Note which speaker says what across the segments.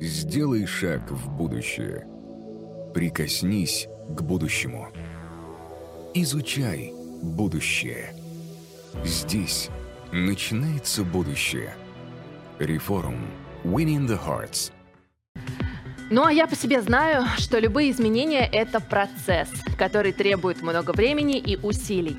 Speaker 1: Сделай шаг в будущее. Прикоснись к будущему. Изучай будущее. Здесь начинается будущее. Реформ. Winning the Hearts.
Speaker 2: Ну а я по себе знаю, что любые изменения – это процесс, который требует много времени и усилий.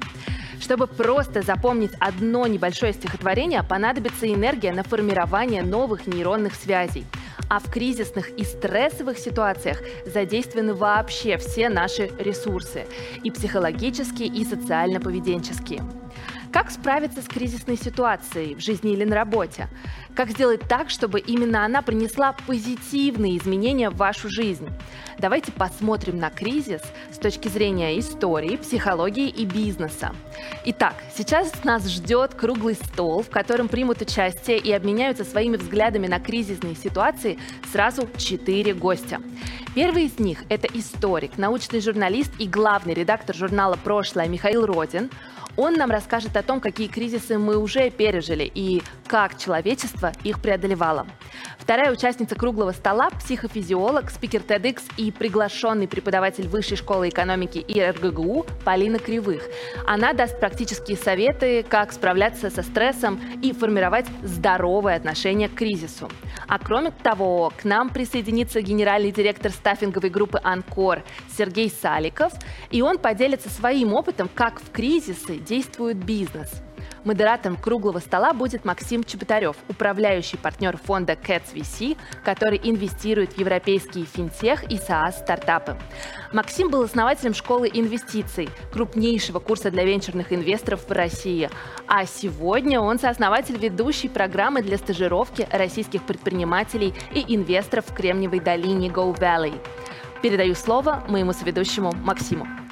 Speaker 2: Чтобы просто запомнить одно небольшое стихотворение, понадобится энергия на формирование новых нейронных связей. А в кризисных и стрессовых ситуациях задействованы вообще все наши ресурсы – и психологические, и социально-поведенческие. Как справиться с кризисной ситуацией в жизни или на работе? Как сделать так, чтобы именно она принесла позитивные изменения в вашу жизнь? Давайте посмотрим на кризис с точки зрения истории, психологии и бизнеса. Итак, сейчас нас ждет круглый стол, в котором примут участие и обменяются своими взглядами на кризисные ситуации сразу четыре гостя. Первый из них – это историк, научный журналист и главный редактор журнала «Прошлое» Михаил Родин. Он нам расскажет о том, какие кризисы мы уже пережили. И как человечество их преодолевало. Вторая участница круглого стола – психофизиолог, спикер TEDx и приглашенный преподаватель Высшей школы экономики и РГГУ Полина Кривых. Она даст практические советы, как справляться со стрессом и формировать здоровое отношение к кризису. А кроме того, к нам присоединится генеральный директор стаффинговой группы «Анкор» Сергей Саликов, и он поделится своим опытом, как в кризисы действует бизнес. Модератором круглого стола будет Максим Чеботарев, управляющий партнер фонда Cats VC, который инвестирует в европейские финтех и SaaS-стартапы. Максим был основателем школы инвестиций, крупнейшего курса для венчурных инвесторов в России. А сегодня он сооснователь ведущей программы для стажировки российских предпринимателей и инвесторов в Кремниевой долине Go Valley. Передаю слово моему соведущему Максиму.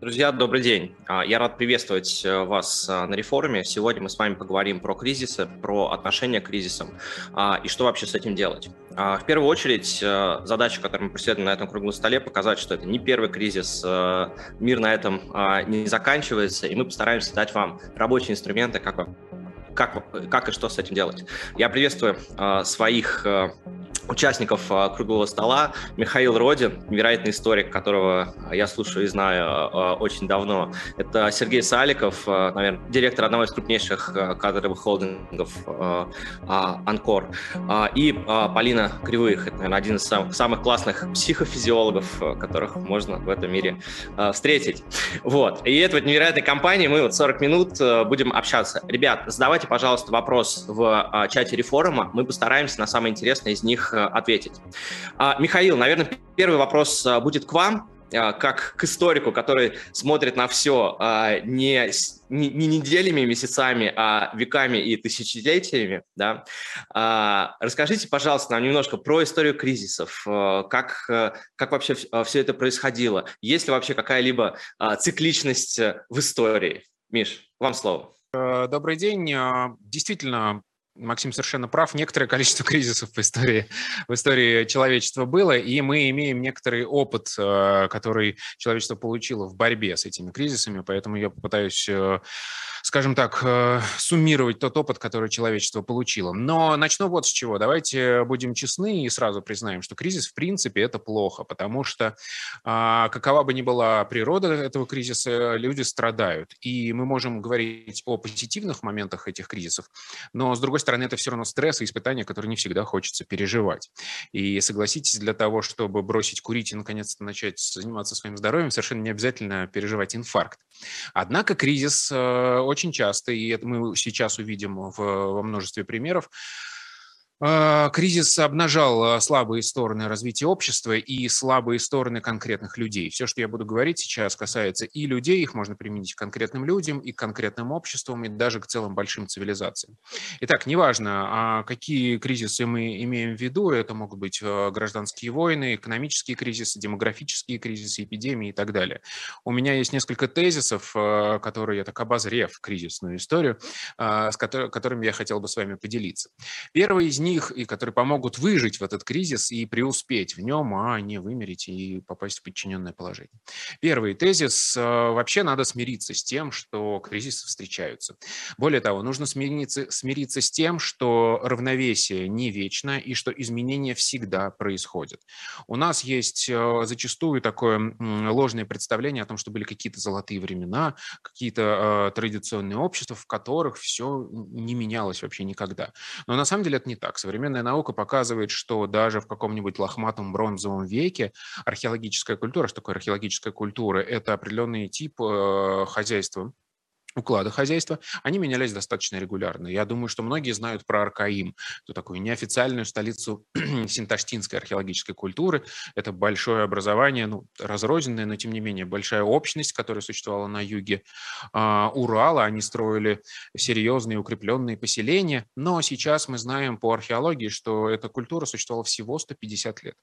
Speaker 3: Друзья, добрый день. А, я рад приветствовать э, вас а, на реформе. Сегодня мы с вами поговорим про кризисы, про отношения к кризисам а, и что вообще с этим делать. В первую очередь, э, задача, которую мы преследуем на этом круглом столе, показать, что это не первый кризис, э, мир на этом не заканчивается, и мы постараемся дать вам рабочие инструменты, как, как, как и что с этим делать. Я приветствую своих участников а, круглого стола. Михаил Родин, невероятный историк, которого я слушаю и знаю а, очень давно. Это Сергей Саликов, а, наверное, директор одного из крупнейших кадровых холдингов «Анкор». И Полина Кривых, это, наверное, один из самых, самых классных психофизиологов, которых можно в этом мире встретить. Вот. И это вот невероятной компании мы вот 40 минут будем общаться. Ребят, задавайте, пожалуйста, вопрос в чате реформа. Мы постараемся на самые интересные из них Э, ответить. А, Михаил, наверное, первый вопрос э, будет к вам э, как к историку, который смотрит на все не, не, не неделями, месяцами, а веками и тысячелетиями, да, а, расскажите, пожалуйста, нам немножко про историю кризисов, как, как вообще все это происходило, есть ли вообще какая-либо цикличность в истории? Миш, вам слово.
Speaker 4: Добрый день. Действительно, Максим совершенно прав. Некоторое количество кризисов в истории, в истории человечества было, и мы имеем некоторый опыт, э, который человечество получило в борьбе с этими кризисами, поэтому я попытаюсь э, скажем так, э, суммировать тот опыт, который человечество получило. Но начну вот с чего. Давайте будем честны и сразу признаем, что кризис в принципе это плохо, потому что а, какова бы ни была природа этого кризиса, люди страдают. И мы можем говорить о позитивных моментах этих кризисов, но с другой стороны это все равно стресс и испытания, которые не всегда хочется переживать. И согласитесь, для того, чтобы бросить курить и наконец-то начать заниматься своим здоровьем, совершенно не обязательно переживать инфаркт. Однако кризис э, очень часто, и это мы сейчас увидим в, во множестве примеров, кризис обнажал а, слабые стороны развития общества и слабые стороны конкретных людей. Все, что я буду говорить сейчас, касается и людей, их можно применить к конкретным людям, и к конкретным обществам, и даже к целым большим цивилизациям. Итак, неважно, а какие кризисы мы имеем в виду, это могут быть гражданские войны, экономические кризисы, демографические кризисы, эпидемии и так далее. У меня есть несколько тезисов, которые я так обозрев кризисную историю, с которыми я хотел бы с вами поделиться. Первый из них них и которые помогут выжить в этот кризис и преуспеть в нем, а не вымереть и попасть в подчиненное положение. Первый тезис. Э, вообще надо смириться с тем, что кризисы встречаются. Более того, нужно смириться, смириться с тем, что равновесие не вечно и что изменения всегда происходят. У нас есть э, зачастую такое ложное представление о том, что были какие-то золотые времена, какие-то э, традиционные общества, в которых все не менялось вообще никогда. Но на самом деле это не так. Современная наука показывает, что даже в каком-нибудь лохматом бронзовом веке археологическая культура, что такое археологическая культура? Это определенный тип э, хозяйства, уклада хозяйства, они менялись достаточно регулярно. Я думаю, что многие знают про Аркаим, эту такую неофициальную столицу синташтинской археологической культуры. Это большое образование, ну, разрозненное, но тем не менее большая общность, которая существовала на юге а, Урала. Они строили серьезные укрепленные поселения, но сейчас мы знаем по археологии, что эта культура существовала всего 150 лет.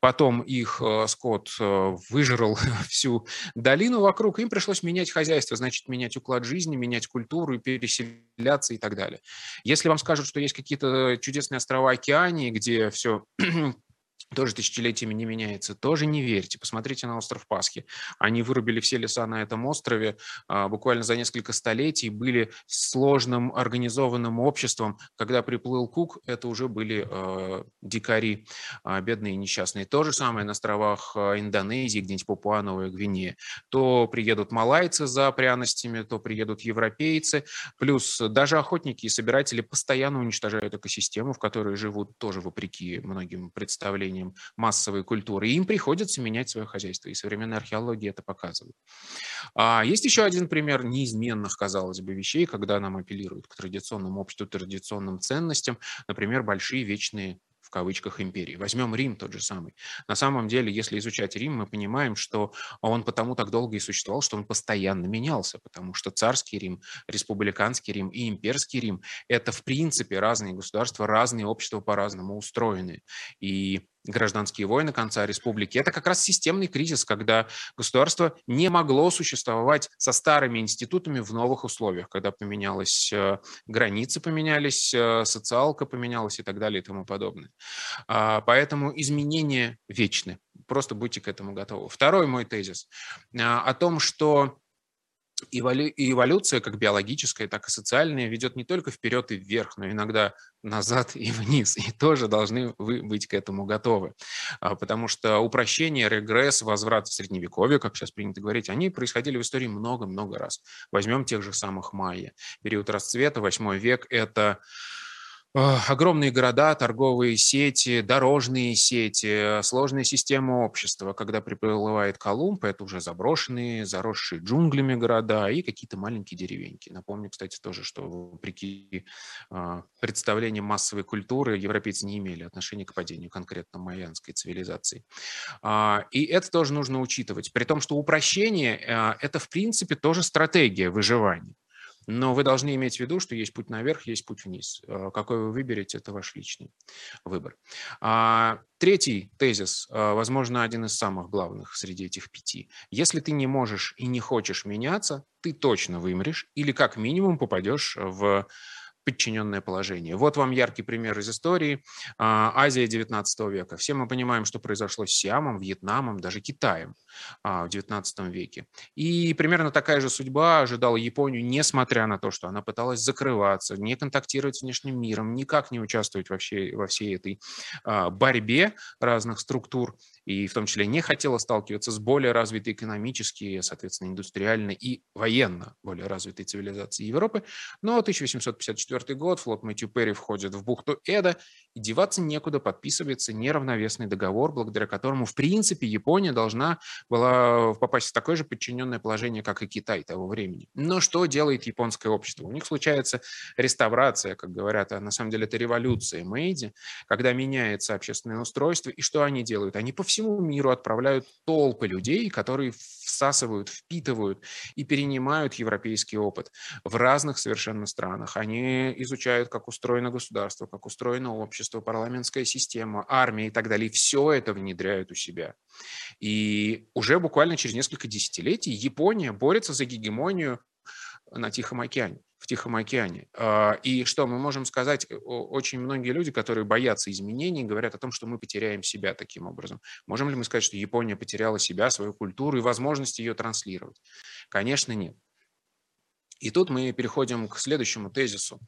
Speaker 4: Потом их э, скот э, выжрал всю долину вокруг, им пришлось менять хозяйство, значит, менять уклад жизни, менять культуру и переселяться и так далее. Если вам скажут, что есть какие-то чудесные острова Океании, где все тоже тысячелетиями не меняется, тоже не верьте. Посмотрите на остров Пасхи. Они вырубили все леса на этом острове а, буквально за несколько столетий, были сложным организованным обществом. Когда приплыл Кук, это уже были э, дикари, э, бедные и несчастные. То же самое на островах Индонезии, где-нибудь Папуа-Новая Гвинея. То приедут малайцы за пряностями, то приедут европейцы. Плюс даже охотники и собиратели постоянно уничтожают экосистему, в которой живут тоже вопреки многим представлениям становлением массовой культуры, и им приходится менять свое хозяйство, и современная археология это показывает. А есть еще один пример неизменных, казалось бы, вещей, когда нам апеллируют к традиционному обществу, традиционным ценностям, например, большие вечные в кавычках империи. Возьмем Рим тот же самый. На самом деле, если изучать Рим, мы понимаем, что он потому так долго и существовал, что он постоянно менялся, потому что царский Рим, республиканский Рим и имперский Рим – это в принципе разные государства, разные общества по-разному устроены. И гражданские войны конца республики. Это как раз системный кризис, когда государство не могло существовать со старыми институтами в новых условиях, когда поменялась э, границы, поменялись, э, социалка поменялась и так далее и тому подобное. А, поэтому изменения вечны. Просто будьте к этому готовы. Второй мой тезис а, о том, что и эволюция, как биологическая, так и социальная, ведет не только вперед и вверх, но иногда назад и вниз. И тоже должны вы быть к этому готовы. А, потому что упрощение, регресс, возврат в Средневековье, как сейчас принято говорить, они происходили в истории много-много раз. Возьмем тех же самых майя. Период расцвета, 8 век – это огромные города, торговые сети, дорожные сети, сложная система общества. Когда приплывает Колумб, это уже заброшенные, заросшие джунглями города и какие-то маленькие деревеньки. Напомню, кстати, тоже, что вопреки а, представлениям массовой культуры европейцы не имели отношения к падению конкретно майянской цивилизации. А, и это тоже нужно учитывать. При том, что упрощение а, – это, в принципе, тоже стратегия выживания. Но вы должны иметь в виду, что есть путь наверх, есть путь вниз. Э, какой вы выберете, это ваш личный выбор. А, третий тезис, э, возможно, один из самых главных среди этих пяти. Если ты не можешь и не хочешь меняться, ты точно вымрешь или как минимум попадешь в подчиненное положение. Вот вам яркий пример из истории. А, Азия XIX века. Все мы понимаем, что произошло с Сиамом, Вьетнамом, даже Китаем а, в XIX веке. И примерно такая же судьба ожидала Японию, несмотря на то, что она пыталась закрываться, не контактировать с внешним миром, никак не участвовать вообще во всей этой а, борьбе разных структур и в том числе не хотела сталкиваться с более развитой экономически, соответственно, индустриально и военно более развитой цивилизацией Европы. Но 1854 год, флот Мэтью Перри входит в бухту Эда, и деваться некуда, подписывается неравновесный договор, благодаря которому, в принципе, Япония должна была попасть в такое же подчиненное положение, как и Китай того времени. Но что делает японское общество? У них случается реставрация, как говорят, а на самом деле это революция Мэйди, когда меняется общественное устройство, и что они делают? Они по всему всему миру отправляют толпы людей, которые всасывают, впитывают и перенимают европейский опыт в разных совершенно странах. Они изучают, как устроено государство, как устроено общество, парламентская система, армия и так далее. Все это внедряют у себя. И уже буквально через несколько десятилетий Япония борется за гегемонию на Тихом океане в Тихом океане. А, и что мы можем сказать? Очень многие люди, которые боятся изменений, говорят о том, что мы потеряем себя таким образом. Можем ли мы сказать, что Япония потеряла себя, свою культуру и возможность ее транслировать? Конечно, нет. И тут мы переходим к следующему тезису.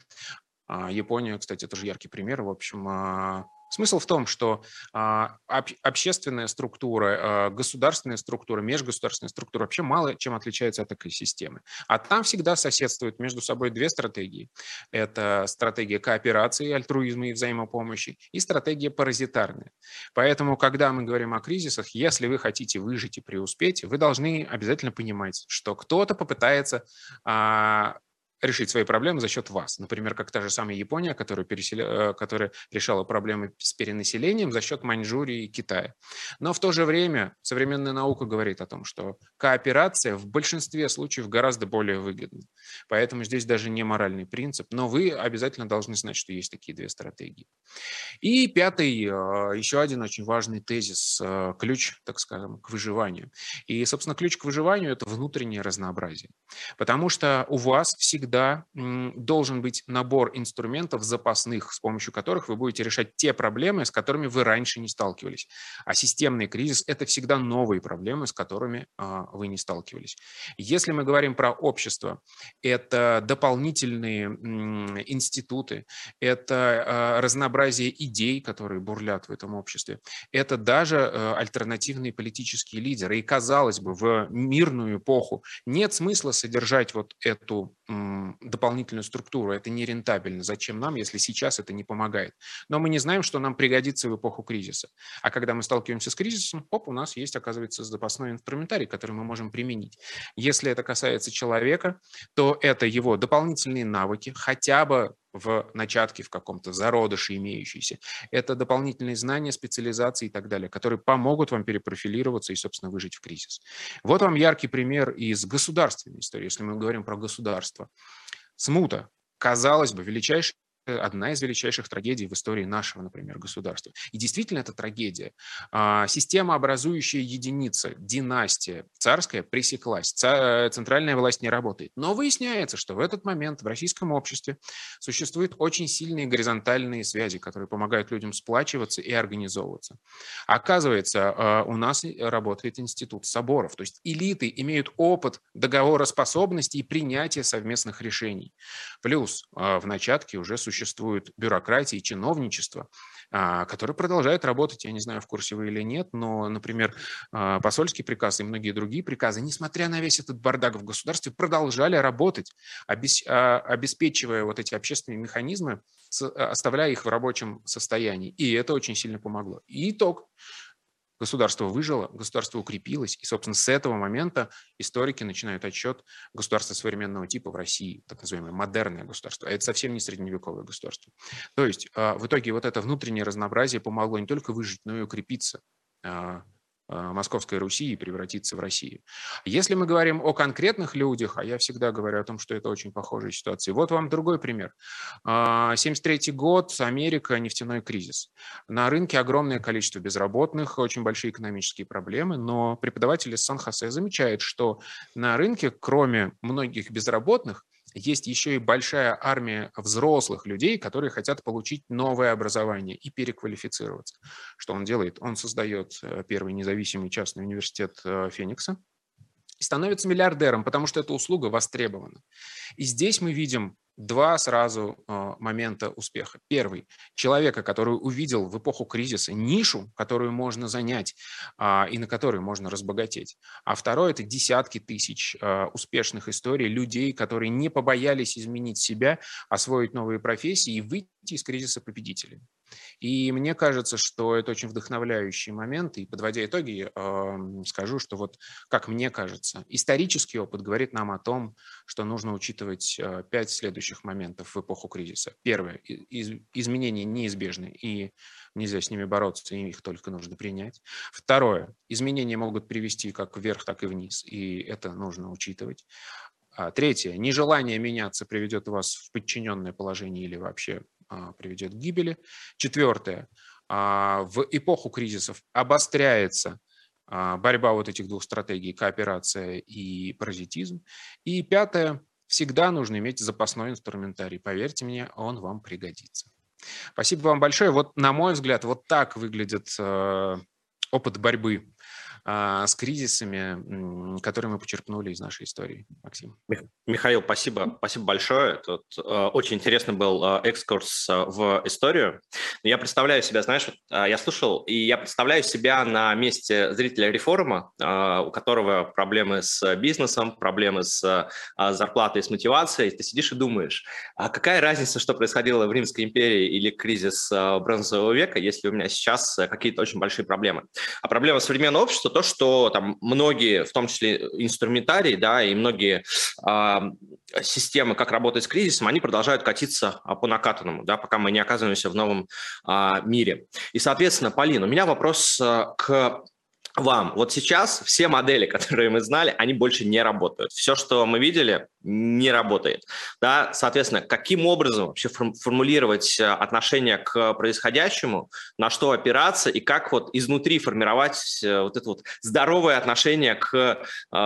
Speaker 4: А, Япония, кстати, это же яркий пример. В общем, а, Смысл в том, что а, общественная структура, государственная структура, межгосударственная структура вообще мало чем отличается от экосистемы. А там всегда соседствуют между собой две стратегии. Это стратегия кооперации, альтруизма и взаимопомощи и стратегия паразитарная. Поэтому, когда мы говорим о кризисах, если вы хотите выжить и преуспеть, вы должны обязательно понимать, что кто-то попытается а, решить свои проблемы за счет вас. Например, как та же самая Япония, которая, переселя... Э, которая решала проблемы с перенаселением за счет Маньчжурии и Китая. Но в то же время современная наука говорит о том, что кооперация в большинстве случаев гораздо более выгодна. Поэтому здесь даже не моральный принцип, но вы обязательно должны знать, что есть такие две стратегии. И пятый, э, еще один очень важный тезис, э, ключ, так скажем, к выживанию. И, собственно, ключ к выживанию – это внутреннее разнообразие. Потому что у вас всегда всегда должен быть набор инструментов запасных, с помощью которых вы будете решать те проблемы, с которыми вы раньше не сталкивались. А системный кризис – это всегда новые проблемы, с которыми а, вы не сталкивались. Если мы говорим про общество, это дополнительные институты, это а, разнообразие идей, которые бурлят в этом обществе, это даже а, альтернативные политические лидеры. И, казалось бы, в мирную эпоху нет смысла содержать вот эту дополнительную структуру. Это нерентабельно. Зачем нам, если сейчас это не помогает? Но мы не знаем, что нам пригодится в эпоху кризиса. А когда мы сталкиваемся с кризисом, оп, у нас есть, оказывается, запасной инструментарий, который мы можем применить. Если это касается человека, то это его дополнительные навыки, хотя бы в начатке, в каком-то зародыше имеющиеся. Это дополнительные знания, специализации и так далее, которые помогут вам перепрофилироваться и, собственно, выжить в кризис. Вот вам яркий пример из государственной истории, если мы говорим про государство. Смута, казалось бы, величайший одна из величайших трагедий в истории нашего, например, государства. И действительно это трагедия. А, система, образующая единица, династия царская пресеклась, центральная власть не работает. Но выясняется, что в этот момент в российском обществе существуют очень сильные горизонтальные связи, которые помогают людям сплачиваться и организовываться. Оказывается, а, у нас работает институт соборов, то есть элиты имеют опыт договороспособности и принятия совместных решений. Плюс а, в начатке уже существует существует бюрократия и чиновничество, а, которые продолжают работать, я не знаю, в курсе вы или нет, но, например, а, посольский приказ и многие другие приказы, несмотря на весь этот бардак в государстве, продолжали работать, а, обеспечивая вот эти общественные механизмы, оставляя их в рабочем состоянии. И это очень сильно помогло. И итог. Государство выжило, государство укрепилось, и, собственно, с этого момента историки начинают отчет государства современного типа в России, так называемое модерное государство, а это совсем не средневековое государство. То есть а, в итоге вот это внутреннее разнообразие помогло не только выжить, но и укрепиться а, Московской Руси и превратиться в Россию. Если мы говорим о конкретных людях, а я всегда говорю о том, что это очень похожая ситуация. Вот вам другой пример. 1973 а, год, Америка, нефтяной кризис. На рынке огромное количество безработных, очень большие экономические проблемы, но преподаватель из Сан-Хосе замечает, что на рынке, кроме многих безработных, есть еще и большая армия взрослых людей, которые хотят получить новое образование и переквалифицироваться. Что он делает? Он создает э, первый независимый частный университет э, Феникса и становится миллиардером, потому что эта услуга востребована. И здесь мы видим два сразу э, момента успеха. Первый – человека, который увидел в эпоху кризиса нишу, которую можно занять э, и на которой можно разбогатеть. А второй – это десятки тысяч э, успешных историй людей, которые не побоялись изменить себя, освоить новые профессии и выйти из кризиса победителями. И мне кажется, что это очень вдохновляющий момент. И подводя итоги, э, скажу, что вот, как мне кажется, исторический опыт говорит нам о том, что нужно учитывать э, пять следующих моментов в эпоху кризиса. Первое. Из, изменения неизбежны, и нельзя с ними бороться, и их только нужно принять. Второе. Изменения могут привести как вверх, так и вниз, и это нужно учитывать. А третье. Нежелание меняться приведет вас в подчиненное положение или вообще приведет к гибели. Четвертое. А, в эпоху кризисов обостряется а, борьба вот этих двух стратегий, кооперация и паразитизм. И пятое, всегда нужно иметь запасной инструментарий. Поверьте мне, он вам пригодится. Спасибо вам большое. Вот, на мой взгляд, вот так выглядит э, опыт борьбы а, с кризисами, которые мы почерпнули из нашей истории. Максим.
Speaker 3: Михаил, спасибо, спасибо большое. Тут э, очень интересный был э, экскурс в историю. Я представляю себя, знаешь, я слушал, и я представляю себя на месте зрителя реформа, у которого проблемы с бизнесом, проблемы с зарплатой, с мотивацией. Ты сидишь и думаешь, а какая разница, что происходило в Римской империи или кризис бронзового века, если у меня сейчас какие-то очень большие проблемы. А проблема современного общества то, что там многие, в том числе инструментарии, да, и многие э, системы, как работать с кризисом, они продолжают катиться по накатанному, да, пока мы не оказываемся в новом э, мире. И, соответственно, Полин, у меня вопрос к вам. Вот сейчас все модели, которые мы знали, они больше не работают. Все, что мы видели, не работает. Да? Соответственно, каким образом вообще формулировать э, отношение к происходящему, на что опираться и как вот изнутри формировать э, вот это вот здоровое отношение к э,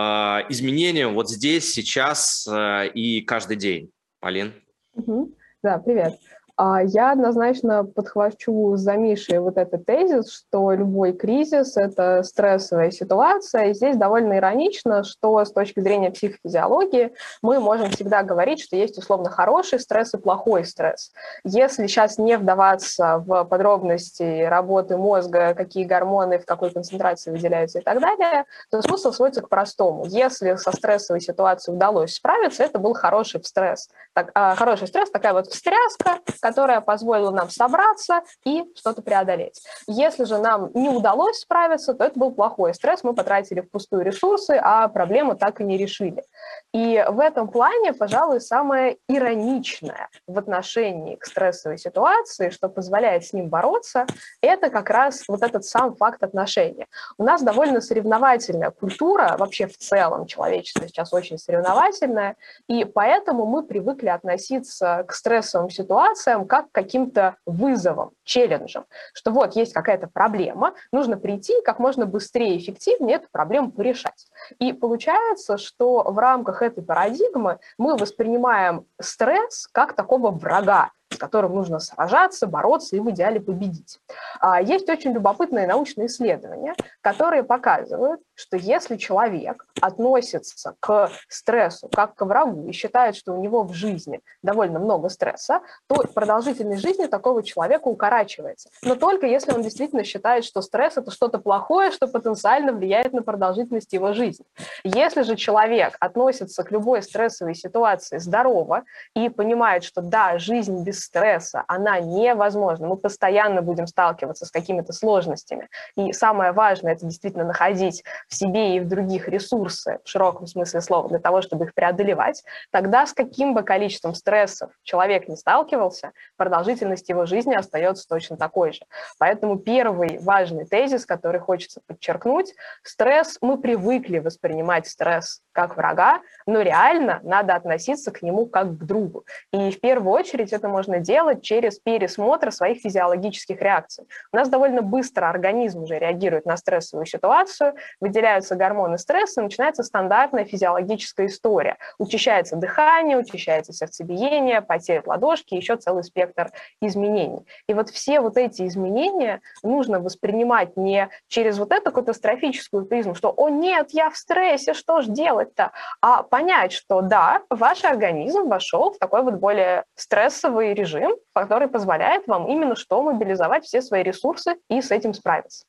Speaker 3: изменениям вот здесь, сейчас э, и каждый день. Полин?
Speaker 5: Угу. Да, привет. А я однозначно подхвачу за Мишей вот этот тезис, что любой кризис – это стрессовая ситуация. И здесь довольно иронично, что с точки зрения психофизиологии мы можем всегда говорить, что есть условно хороший стресс и плохой стресс. Если сейчас не вдаваться в подробности работы мозга, какие гормоны в какой концентрации выделяются и так далее, то смысл сводится к простому. Если со стрессовой ситуацией удалось справиться, это был хороший стресс. Так, а, хороший стресс – такая вот встряска, которая позволила нам собраться и что-то преодолеть. Если же нам не удалось справиться, то это был плохой стресс, мы потратили впустую ресурсы, а проблему так и не решили. И в этом плане, пожалуй, самое ироничное в отношении к стрессовой ситуации, что позволяет с ним бороться, это как раз вот этот сам факт отношения. У нас довольно соревновательная культура, вообще в целом человечество сейчас очень соревновательное, и поэтому мы привыкли относиться к стрессовым ситуациям считаем как каким-то вызовом, челленджем, что вот есть какая-то проблема, нужно прийти как можно быстрее и эффективнее эту проблему порешать. И получается, что в рамках этой парадигмы мы воспринимаем стресс как такого врага, с которым нужно сражаться, бороться и в идеале победить. А, есть очень любопытные научные исследования, которые показывают, что если человек относится к стрессу как к врагу и считает, что у него в жизни довольно много стресса, то продолжительность жизни такого человека укорачивается. Но только если он действительно считает, что стресс – это что-то плохое, что потенциально влияет на продолжительность его жизни. Если же человек относится к любой стрессовой ситуации здорово и понимает, что да, жизнь без стресса, она невозможна. Мы постоянно будем сталкиваться с какими-то сложностями. И самое важное – это действительно находить в себе и в других ресурсы, в широком смысле слова, для того, чтобы их преодолевать. Тогда с каким бы количеством стрессов человек не сталкивался, продолжительность его жизни остается точно такой же. Поэтому первый важный тезис, который хочется подчеркнуть – стресс, мы привыкли воспринимать стресс как врага, но реально надо относиться к нему как к другу. И в первую очередь это можно делать через пересмотр своих физиологических реакций. У нас довольно быстро организм уже реагирует на стрессовую ситуацию, выделяются гормоны стресса, начинается стандартная физиологическая история. Учащается дыхание, учащается сердцебиение, потеют ладошки, еще целый спектр изменений. И вот все вот эти изменения нужно воспринимать не через вот эту катастрофическую призму, что «О нет, я в стрессе, что ж делать-то?» А понять, что да, ваш организм вошел в такой вот более стрессовый режим, который позволяет вам именно что мобилизовать все свои ресурсы и с этим справиться.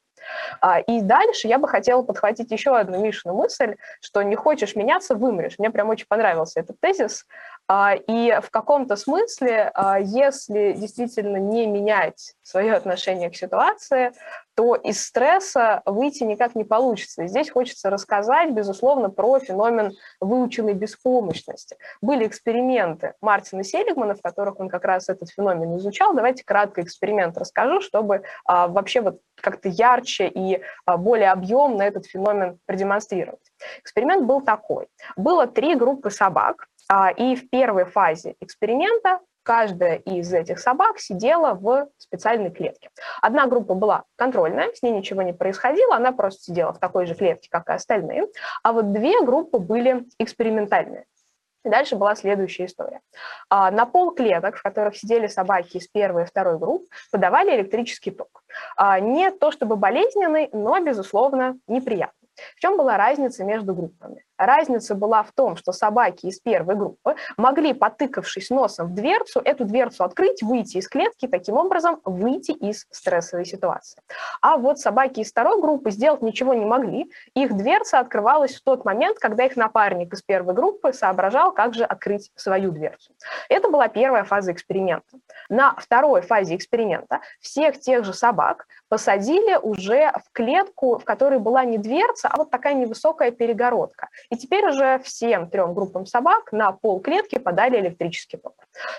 Speaker 5: А, и дальше я бы хотела подхватить еще одну Мишину мысль, что не хочешь меняться, вымрешь. Мне прям очень понравился этот тезис. А, и в каком-то смысле, а, если действительно не менять свое отношение к ситуации, то из стресса выйти никак не получится. Здесь хочется рассказать, безусловно, про феномен выученной беспомощности. Были эксперименты Мартина Селигмана, в которых он как раз этот феномен изучал. Давайте кратко эксперимент расскажу, чтобы а, вообще вот как-то ярче и а, более объемно этот феномен продемонстрировать. Эксперимент был такой. Было три группы собак, а, и в первой фазе эксперимента каждая из этих собак сидела в специальной клетке. Одна группа была контрольная, с ней ничего не происходило, она просто сидела в такой же клетке, как и остальные, а вот две группы были экспериментальные. И дальше была следующая история. А, на пол клеток, в которых сидели собаки из первой и второй групп, подавали электрический ток. А, не то чтобы болезненный, но, безусловно, неприятный. В чем была разница между группами? Разница была в том, что собаки из первой группы могли, потыкавшись носом в дверцу, эту дверцу открыть, выйти из клетки, таким образом выйти из стрессовой ситуации. А вот собаки из второй группы сделать ничего не могли. Их дверца открывалась в тот момент, когда их напарник из первой группы соображал, как же открыть свою дверцу. Это была первая фаза эксперимента. На второй фазе эксперимента всех тех же собак посадили уже в клетку, в которой была не дверца, а вот такая невысокая перегородка. И теперь уже всем трем группам собак на пол клетки подали электрический ток.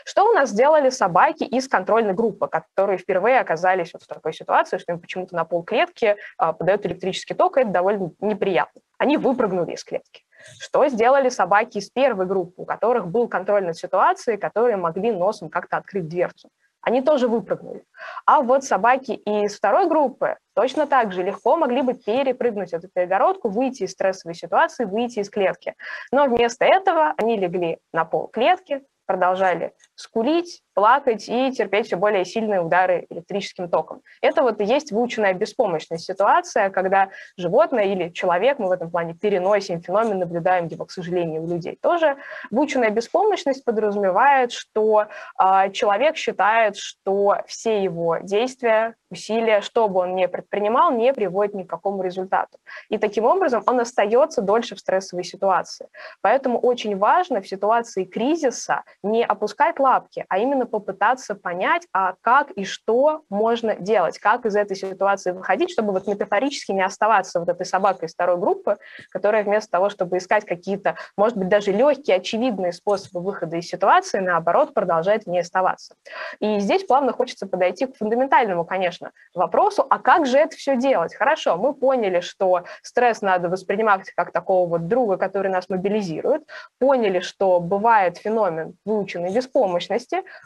Speaker 5: Что у нас сделали собаки из контрольной группы, которые впервые оказались вот в такой ситуации, что им почему-то на пол клетки а, подают электрический ток, и это довольно неприятно. Они выпрыгнули из клетки. Что сделали собаки из первой группы, у которых был контроль над ситуацией, которые могли носом как-то открыть дверцу? Они тоже выпрыгнули. А вот собаки из второй группы точно так же легко могли бы перепрыгнуть эту перегородку, выйти из стрессовой ситуации, выйти из клетки. Но вместо этого они легли на пол клетки, продолжали скулить, плакать и терпеть все более сильные удары электрическим током. Это вот и есть выученная беспомощность ситуация, когда животное или человек, мы в этом плане переносим феномен, наблюдаем его, к сожалению, у людей тоже. Выученная беспомощность подразумевает, что э, человек считает, что все его действия, усилия, что бы он ни предпринимал, не приводят ни к какому результату. И таким образом он остается дольше в стрессовой ситуации. Поэтому очень важно в ситуации кризиса не опускать лапки, а именно попытаться понять, а как и что можно делать, как из этой ситуации выходить, чтобы вот метафорически не оставаться вот этой собакой из второй группы, которая вместо того, чтобы искать какие-то, может быть, даже легкие, очевидные способы выхода из ситуации, наоборот, продолжает в ней оставаться. И здесь плавно хочется подойти к фундаментальному, конечно, вопросу, а как же это все делать? Хорошо, мы поняли, что стресс надо воспринимать как такого вот друга, который нас мобилизирует, поняли, что бывает феномен выученной беспомощности,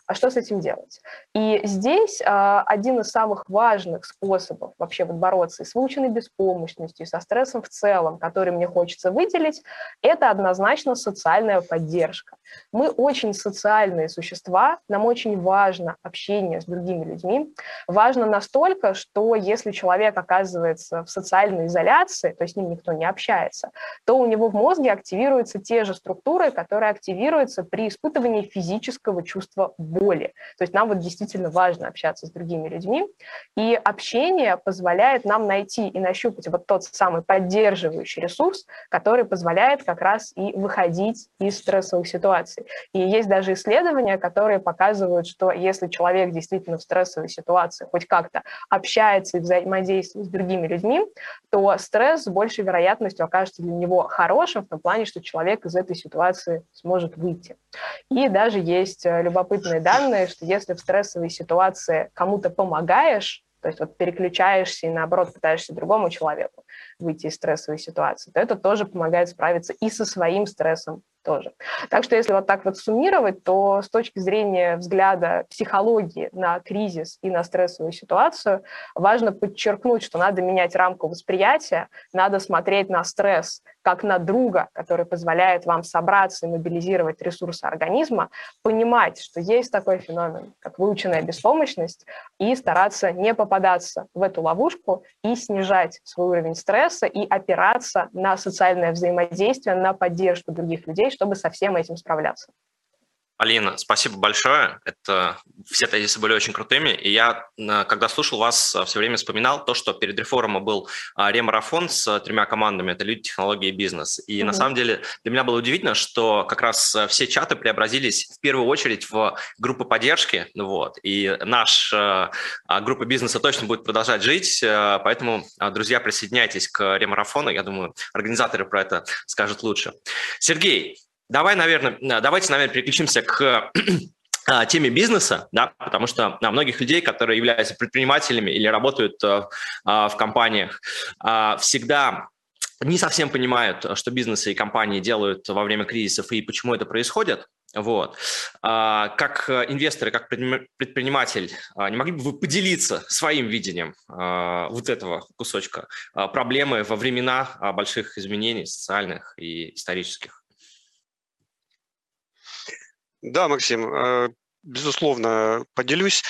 Speaker 5: а что с этим делать? И здесь а, один из самых важных способов вообще вот бороться с выученной беспомощностью, со стрессом в целом, который мне хочется выделить, это однозначно социальная поддержка. Мы очень социальные существа, нам очень важно общение с другими людьми. Важно настолько, что если человек оказывается в социальной изоляции, то есть с ним никто не общается, то у него в мозге активируются те же структуры, которые активируются при испытывании физического чувства боли. То есть нам вот действительно важно общаться с другими людьми, и общение позволяет нам найти и нащупать вот тот самый поддерживающий ресурс, который позволяет как раз и выходить из стрессовых ситуаций. И есть даже исследования, которые показывают, что если человек действительно в стрессовой ситуации хоть как-то общается и взаимодействует с другими людьми, то стресс с большей вероятностью окажется для него хорошим в том плане, что человек из этой ситуации сможет выйти. И даже есть э, любопытные данные, что если в стрессовой ситуации кому-то помогаешь, то есть вот переключаешься и наоборот пытаешься другому человеку выйти из стрессовой ситуации, то это тоже помогает справиться и со своим стрессом тоже. Так что если вот так вот суммировать, то с точки зрения взгляда психологии на кризис и на стрессовую ситуацию важно подчеркнуть, что надо менять рамку восприятия, надо смотреть на стресс как на друга, который позволяет вам собраться и мобилизировать ресурсы организма, понимать, что есть такой феномен, как выученная беспомощность, и стараться не попадаться в эту ловушку и снижать свой уровень стресса и опираться на социальное взаимодействие, на поддержку других людей, чтобы со всем этим справляться.
Speaker 3: Алина, спасибо большое. Это все тезисы были очень крутыми. И я, э, когда слушал вас, э, все время вспоминал то, что перед реформой был а, ремарафон с тремя командами. Это люди, технологии и бизнес. И mm-hmm. на самом деле для меня было удивительно, что как раз э, все чаты преобразились в первую очередь в группы поддержки. Вот. И наша группа бизнеса точно будет продолжать жить. Поэтому, друзья, присоединяйтесь к ремарафону. Я думаю, организаторы про это скажут лучше. Сергей, Давай, наверное, давайте, наверное, переключимся к а, теме бизнеса, да, потому что а, многих людей, которые являются предпринимателями или работают а, в компаниях, всегда не совсем понимают, что бизнесы и компании делают во время кризисов и почему это происходит. Вот. Как инвесторы, как предприниматель, не могли бы вы поделиться своим видением вот этого кусочка проблемы во времена больших изменений социальных и исторических?
Speaker 6: Да, Максим, э, безусловно, поделюсь.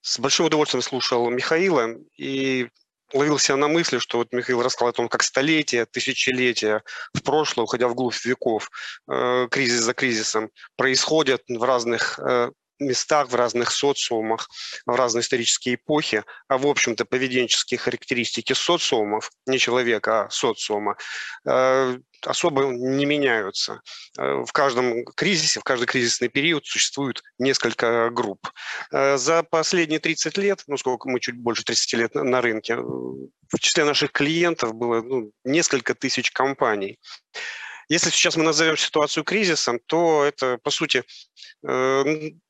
Speaker 6: С большим удовольствием слушал Михаила и ловил себя на мысли, что вот Михаил рассказал о том, как столетия, тысячелетия в прошлое, уходя вглубь веков, э, кризис за кризисом, происходят в разных э, местах, в разных социумах, в разные исторические эпохи, а в общем-то поведенческие характеристики социумов, не человека, а социума, э, особо не меняются. Э, в каждом кризисе, в каждый кризисный период существует несколько групп. Э, за последние 30 лет, ну сколько мы чуть больше 30 лет на рынке, в числе наших клиентов было ну, несколько тысяч компаний. Если сейчас мы назовем ситуацию кризисом, то это, по сути,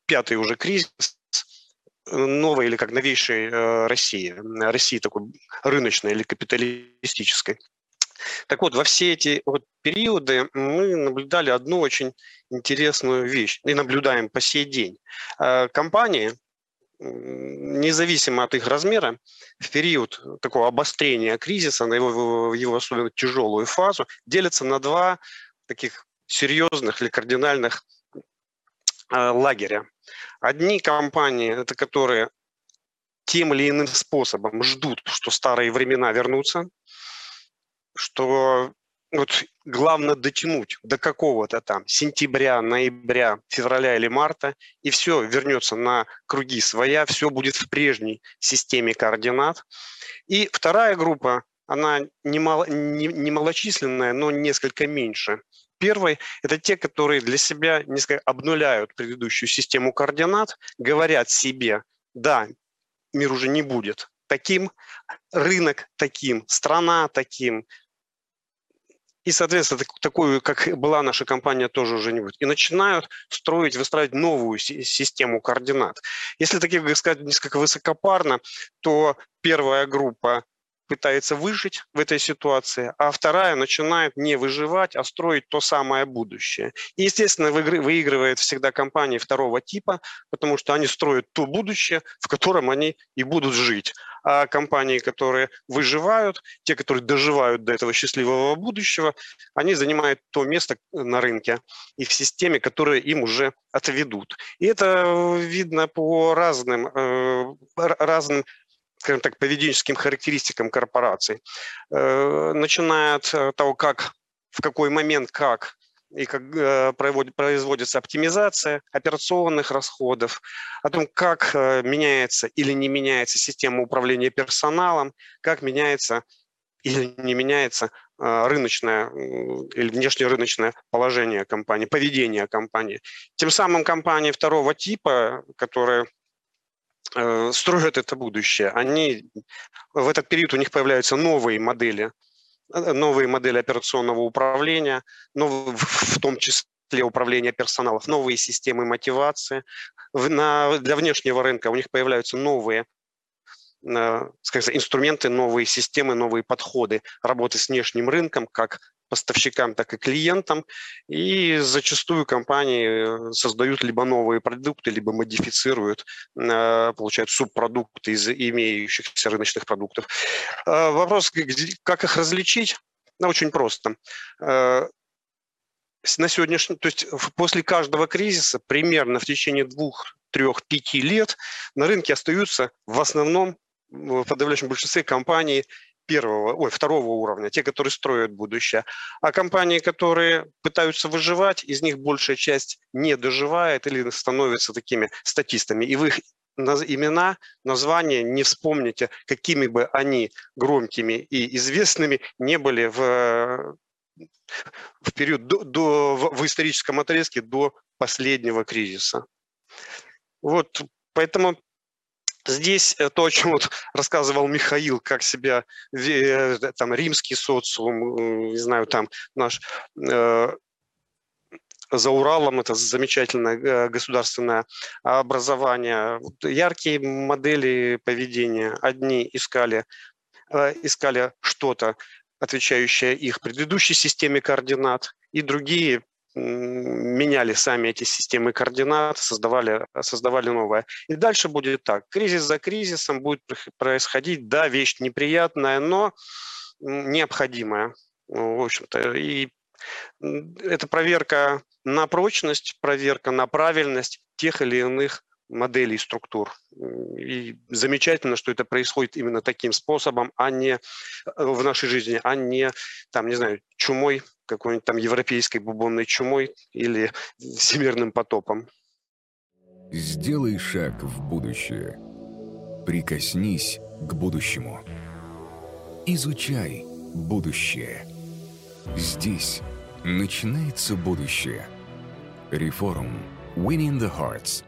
Speaker 6: пятый уже кризис новой или как новейшей э, России, России такой рыночной или капиталистической. Так вот, во все эти вот периоды мы наблюдали одну очень интересную вещь и наблюдаем по сей день. Э, компании, независимо от их размера, в период такого обострения кризиса, на его, его особенно тяжелую фазу, делятся на два таких серьезных или кардинальных Э, лагеря. Одни компании, это которые тем или иным способом ждут, что старые времена вернутся, что вот главное дотянуть до какого-то там сентября, ноября, февраля или марта, и все вернется на круги своя, все будет в прежней системе координат. И вторая группа, она немало, не, немалочисленная, но несколько меньше. Первый – это те, которые для себя несколько обнуляют предыдущую систему координат, говорят себе, да, мир уже не будет таким, рынок таким, страна таким, и, соответственно, такую, как была наша компания, тоже уже не будет. И начинают строить, выстраивать новую систему координат. Если таких, сказать, несколько высокопарно, то первая группа пытается выжить в этой ситуации, а вторая начинает не выживать, а строить то самое будущее. И, естественно, выигрывает всегда компании второго типа, потому что они строят то будущее, в котором они и будут жить. А компании, которые выживают, те, которые доживают до этого счастливого будущего, они занимают то место на рынке и в системе, которые им уже отведут. И это видно по разным, э, разным скажем так, поведенческим характеристикам корпораций, э, начиная от э, того, как, в какой момент, как и как э, производится оптимизация операционных расходов, о том, как меняется или не меняется система управления персоналом, как меняется или не меняется рыночное или внешнерыночное положение компании, поведение компании. Тем самым компании второго типа, которые строят это будущее. Они, в этот период у них появляются новые модели, э, новые модели операционного управления, в том числе управления персоналов, новые системы мотивации. На, для внешнего рынка у них появляются новые э, скажем, инструменты, новые системы, новые подходы работы с внешним рынком, как поставщикам, так и клиентам. И зачастую компании э, создают либо новые продукты, либо модифицируют, э, получают субпродукты из имеющихся рыночных продуктов. Э, вопрос, как их различить? Ну, очень просто. На сегодняшний, то есть после каждого кризиса примерно в течение двух, трех, пяти лет на рынке остаются в основном в подавляющем большинстве компаний первого, ой, второго уровня, те, которые строят будущее. А компании, которые пытаются выживать, из них большая часть не доживает или становятся такими статистами. И вы их имена, названия не вспомните, какими бы они громкими и известными не были в, в период до, до, в историческом отрезке до последнего кризиса. Вот, поэтому Здесь э, то, о чем вот рассказывал Михаил, как себя э, там римский социум, не знаю, там наш э, за Уралом это замечательное государственное образование. Яркие модели поведения. Одни искали, искали что-то, отвечающее их предыдущей системе координат, и другие меняли сами эти системы координат, создавали, создавали новое. И дальше будет так. Кризис за кризисом будет происходить, да, вещь неприятная, но необходимая. В общем-то, и Это проверка на прочность, проверка на правильность тех или иных моделей структур. И замечательно, что это происходит именно таким способом, а не э, в нашей жизни, а не, там, не знаю, чумой, какой-нибудь там европейской бубонной чумой или всемирным потопом.
Speaker 1: Сделай шаг в будущее. Прикоснись к будущему. Изучай будущее. Здесь начинается будущее. Реформ. Winning the Hearts –